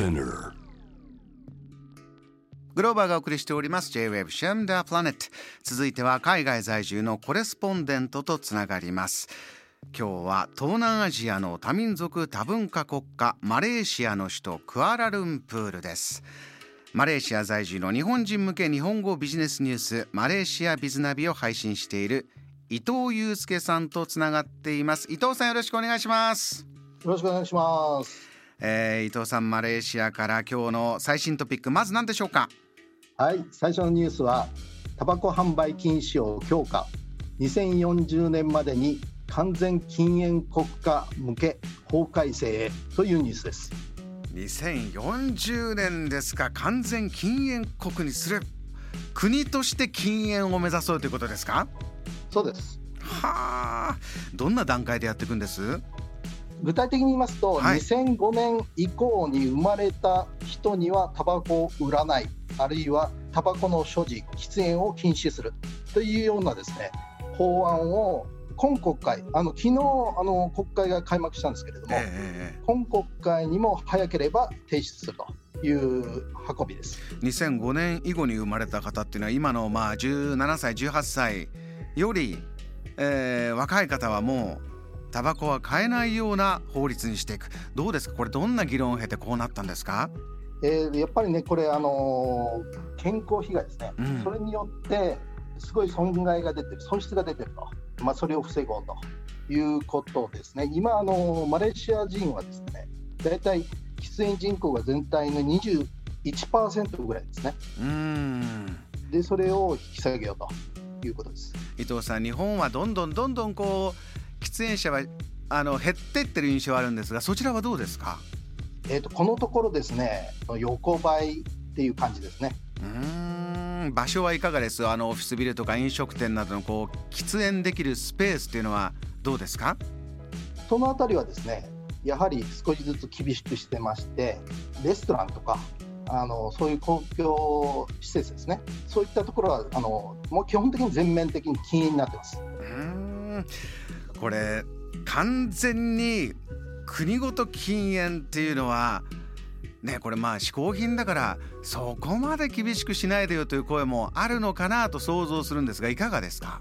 Spinner. グローバーがお送りしております。J-Wave シェムダープラネット続いては海外在住のコレスポンデントとつながります。今日は東南アジアの多民族多文化国家マレーシアの首都クアラルンプールです。マレーシア在住の日本人向け日本語ビジネスニュースマレーシアビズナビを配信している伊藤祐介さんとつながっています。伊藤さんよろしくお願いします。よろしくお願いします。えー、伊藤さんマレーシアから今日の最新トピックまず何でしょうか？はい、最初のニュースはタバコ販売禁止を強化。2040年までに完全禁煙国家向け法改正へというニュースです。2040年ですか？完全禁煙国にする国として禁煙を目指そうということですか？そうです。はあどんな段階でやっていくんです？具体的に言いますと、はい。2005年以降に生まれた人にはタバコを売らない、あるいはタバコの所持、喫煙を禁止するというようなですね法案を今国会、あの昨日あの国会が開幕したんですけれども、ええ今国会にも早ければ提出すると。いう運びです。2005年以後に生まれた方っていうのは今のまあ17歳18歳より、えー若い方はもうタバコは買えないような法律にしていく。どうですか？これどんな議論を経てこうなったんですか？えーやっぱりね、これ、あのー健康被害ですね、うん。それによってすごい損害が出てる、損失が出てると、まあ、それを防ごうということですね、今、あのーマレーシア人はですね、大体喫煙人口が全体の21%ぐらいですね、うーん。でそれを引き下げようということです。伊藤さん日本はどんどんどんどんこう喫煙者はあの減ってってる印象あるんですがそちらはどうですか？えー、とこのところですね、横ばいっていう感じですね。うーん場所はいかがです？あのオフィスビルとか飲食店などのこう喫煙できるスペースっていうのはどうですか？そのあたりはですね、やはり少しずつ厳しくしてまして、レストランとか、あのそういう公共施設ですね、そういったところはあのもう基本的に全面的に禁煙になってます。うーんこれ完全に国ごと禁煙っていうのはねこれまあ嗜好品だからそこまで厳しくしないでよという声もあるのかなと想像するんですがいかがですか？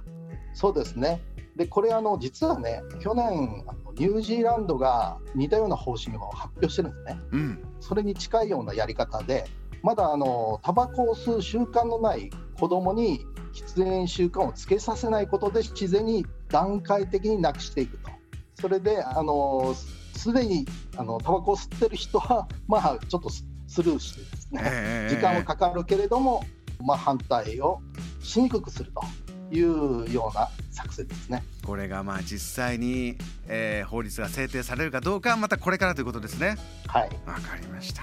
そうですね。で、これあの実はね、去年あのニュージーランドが似たような方針を発表してるんですね。うんそれに近いようなやり方で、まだあのタバコを吸う習慣のない子供に喫煙習慣をつけさせないことで自然に段階的になくしていくと。それであのすでにあのタバコを吸ってる人は まあちょっとススルーしてですね、ええ時間はかかるけれども、まあ、反対をしにくくするというような作戦ですね。これがまあ実際に、えー法律が制定されるかどうかはまたこれからということですね。はい。わかりました、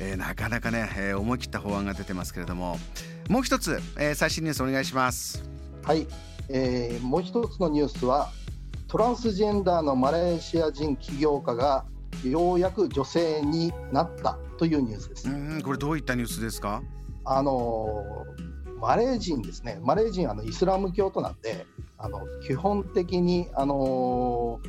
えーなかなかね、えー思い切った法案が出てますけれども。もう一つ、えー最新ニュースお願いします。はい、えーもう一つのニュースはトランスジェンダーのマレーシア人起業家がようやく女性になったというニュースです。うーんこれどういったニュースですか？あのーマレー人ですね、マレー人はあのイスラム教徒なんで、あの基本的に、あのー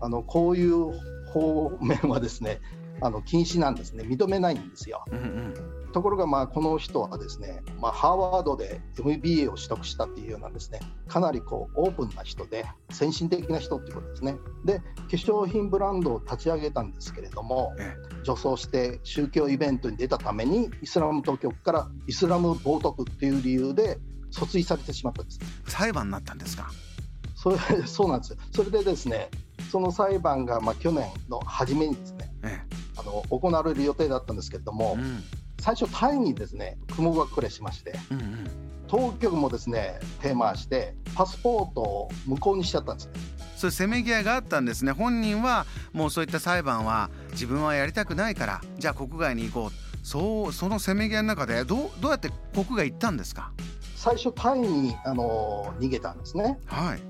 あのこういう方面はですねあの禁止なんですね、認めないんですよ。うんうんところが、まあ、この人はですね、まあ、ハーバードで MBA を取得したっていうようなですね、かなりこうオープンな人で、先進的な人っていうことですね。で、化粧品ブランドを立ち上げたんですけれども、え女装して宗教イベントに出たために、イスラム当局からイスラム冒涜っていう理由で訴追されてしまったんです。裁判になったんですか？それ そうなんですよ。それでですね、その裁判がまあ去年の初めにですの行われる予定だったんですけれども、えうん。最初タイにですね雲が暮れしましてうんうん。当局もですね手回してパスポートを無効にしちゃったんです。ねそういうせめぎ合いがあったんですね。本人はもうそういった裁判は自分はやりたくないからじゃあ国外に行こう。そうそのせめぎ合いの中でどうどうやって国外行ったんですか？最初タイにあの逃げたんですね。はい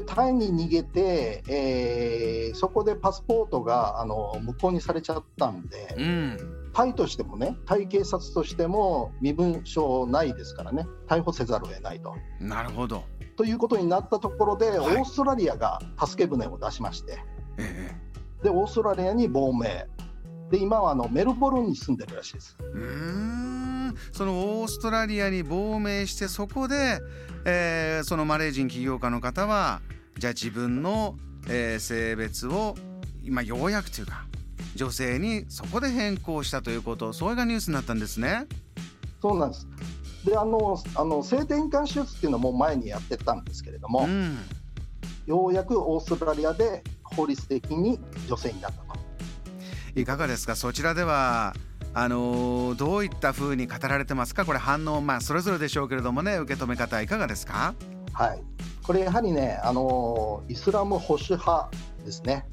でタイに逃げて、えーそこでパスポートがあの無効にされちゃったんでうん。タイとしてもねタイ警察としても身分証ないですからね逮捕せざるを得ないと。なるほど。ということになったところで、はい。オーストラリアが助け舟を出しまして。ええ。でオーストラリアに亡命。で今はあのメルボルンに住んでるらしいです。うんそのオーストラリアに亡命してそこで、えー、そのマレー人起業家の方はじゃあ自分の、えー、性別を今ようやくというか女性にそこで変更したということそれがニュースになったんですね。そうなんですであのあの性転換手術っていうのも前にやってたんですけれども、うん、ようやくオーストラリアで法律的に女性になったと。いかがですか？そちらではあのどういったふうに語られてますか？これ反応、まあ、それぞれでしょうけれどもね受け止め方いかがですか？はい。これやはりねあのイスラム保守派ですね。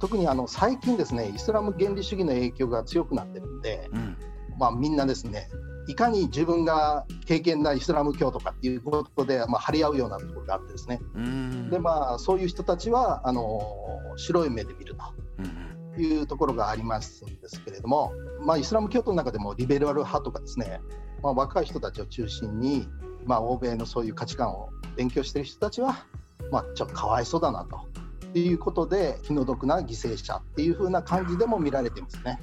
特にあの最近ですねイスラム原理主義の影響が強くなってるんで、うん、まあ、みんなですねいかに自分が経験なイスラム教とかっていうことで、まあ、張り合うようなところがあってですね。で、まあ、そういう人たちはあの白い目で見るというところがありますんですけれども、まあ、イスラム教徒の中でもリベラル派とかですね、まあ、若い人たちを中心に、まあ、欧米のそういう価値観を勉強している人たちは、まあ、ちょっとかわいそうだなと。いうことで気の毒な犠牲者っていう風な感じでも見られていますね。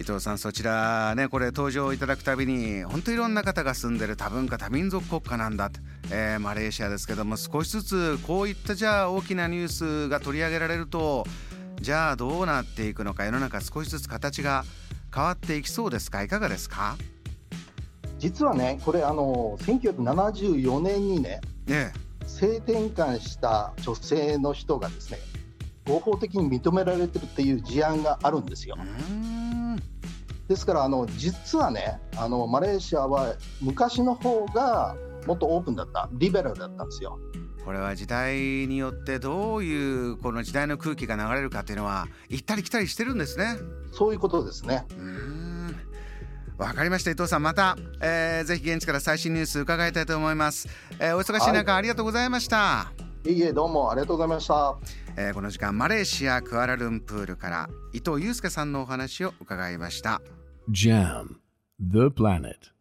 伊藤さんそちらねこれ登場いただくたびに本当いろんな方が住んでる多文化多民族国家なんだえー、マレーシアですけども少しずつこういったじゃあ大きなニュースが取り上げられるとじゃあどうなっていくのか世の中少しずつ形が変わっていきそうですか？いかがですか？実はねこれあの1974年にねね性転換した女性の人がですね合法的に認められてるっていう事案があるんですよ。ですからあの実はねあのマレーシアは昔の方がもっとオープンだったリベラルだったんですよ。これは時代によってどういうこの時代の空気が流れるかっていうのは行ったり来たりしてるんですね。そういうことですね。わかりました伊藤さんまた、えー、ぜひ現地から最新ニュース伺いたいと思います。えー、お忙しい中、はい、ありがとうございました。いいえどうもありがとうございました。えー、この時間マレーシアクアラルンプールから伊藤祐介さんのお話を伺いました。JAM The Planet